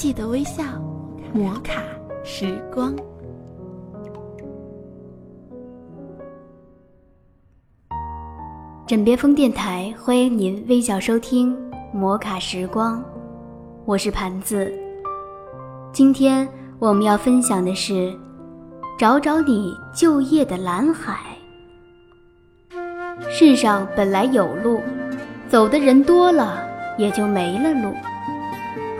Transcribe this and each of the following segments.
记得微笑，摩卡时光。枕边风电台欢迎您微笑收听摩卡时光，我是盘子。今天我们要分享的是：找找你就业的蓝海。世上本来有路，走的人多了，也就没了路。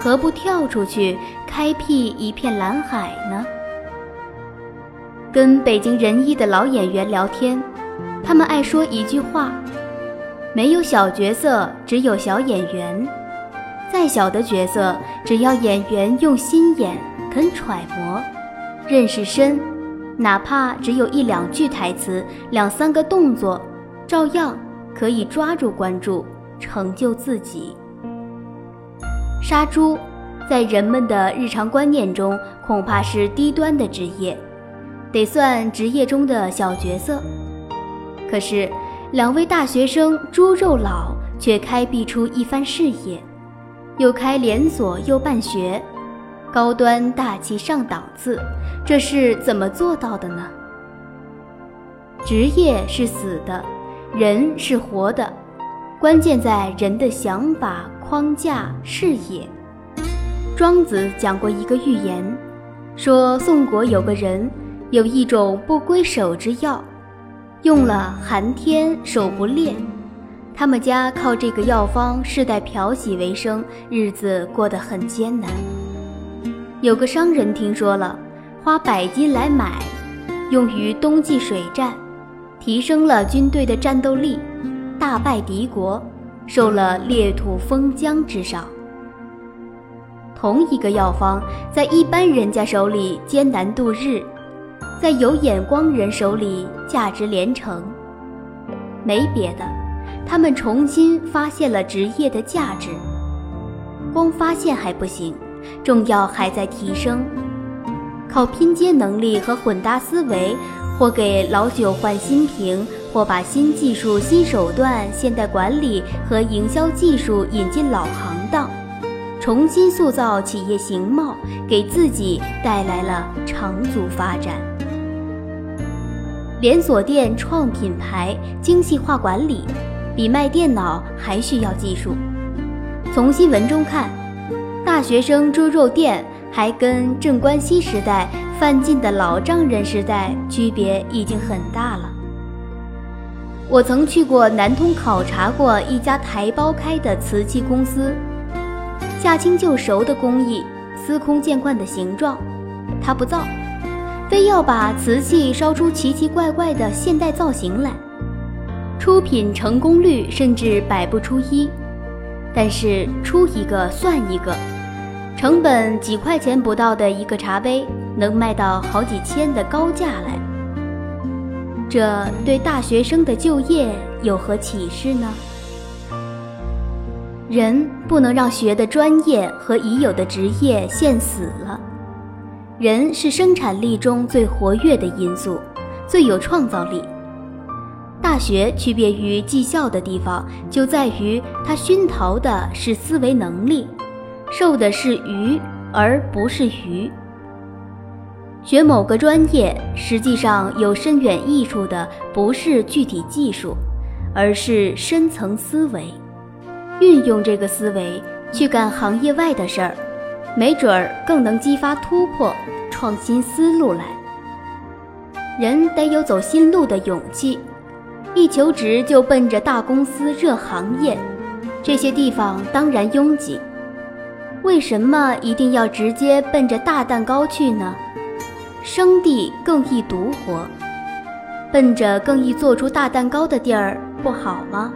何不跳出去，开辟一片蓝海呢？跟北京人艺的老演员聊天，他们爱说一句话：没有小角色，只有小演员。再小的角色，只要演员用心演，肯揣摩，认识深，哪怕只有一两句台词，两三个动作，照样可以抓住观众，成就自己。杀猪，在人们的日常观念中恐怕是低端的职业，得算职业中的小角色。可是，两位大学生猪肉佬却开辟出一番事业，又开连锁又办学，高端大气上档次，这是怎么做到的呢？职业是死的，人是活的，关键在人的想法。框架视野。庄子讲过一个寓言，说宋国有个人有一种不归手之药，用了寒天手不裂。他们家靠这个药方世代漂洗为生，日子过得很艰难。有个商人听说了，花百金来买，用于冬季水战，提升了军队的战斗力，大败敌国。受了裂土封疆之赏。同一个药方，在一般人家手里艰难度日，在有眼光人手里价值连城。没别的，他们重新发现了职业的价值。光发现还不行，重要还在提升。靠拼接能力和混搭思维，或给老酒换新瓶。或把新技术、新手段、现代管理和营销技术引进老行当，重新塑造企业形貌，给自己带来了长足发展。连锁店创品牌、精细化管理，比卖电脑还需要技术。从新闻中看，大学生猪肉店还跟镇关西时代范进的老丈人时代区别已经很大了。我曾去过南通考察过一家台胞开的瓷器公司，驾轻就熟的工艺，司空见惯的形状，他不造，非要把瓷器烧出奇奇怪怪的现代造型来，出品成功率甚至百不出一，但是出一个算一个，成本几块钱不到的一个茶杯，能卖到好几千的高价来。这对大学生的就业有何启示呢？人不能让学的专业和已有的职业现死了。人是生产力中最活跃的因素，最有创造力。大学区别于技校的地方，就在于它熏陶的是思维能力，授的是鱼而不是鱼。学某个专业，实际上有深远益处的不是具体技术，而是深层思维。运用这个思维去干行业外的事儿，没准儿更能激发突破、创新思路来。人得有走新路的勇气，一求职就奔着大公司、热行业，这些地方当然拥挤。为什么一定要直接奔着大蛋糕去呢？生地更易独活，奔着更易做出大蛋糕的地儿不好吗？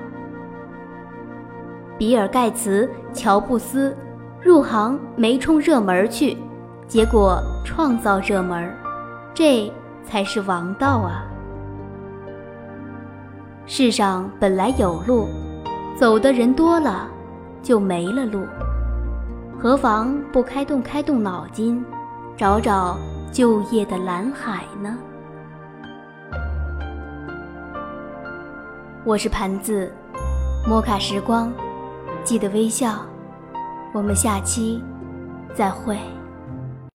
比尔盖茨、乔布斯入行没冲热门去，结果创造热门，这才是王道啊！世上本来有路，走的人多了，就没了路，何妨不开动开动脑筋，找找。就业的蓝海呢？我是盘子，摩卡时光，记得微笑，我们下期再会。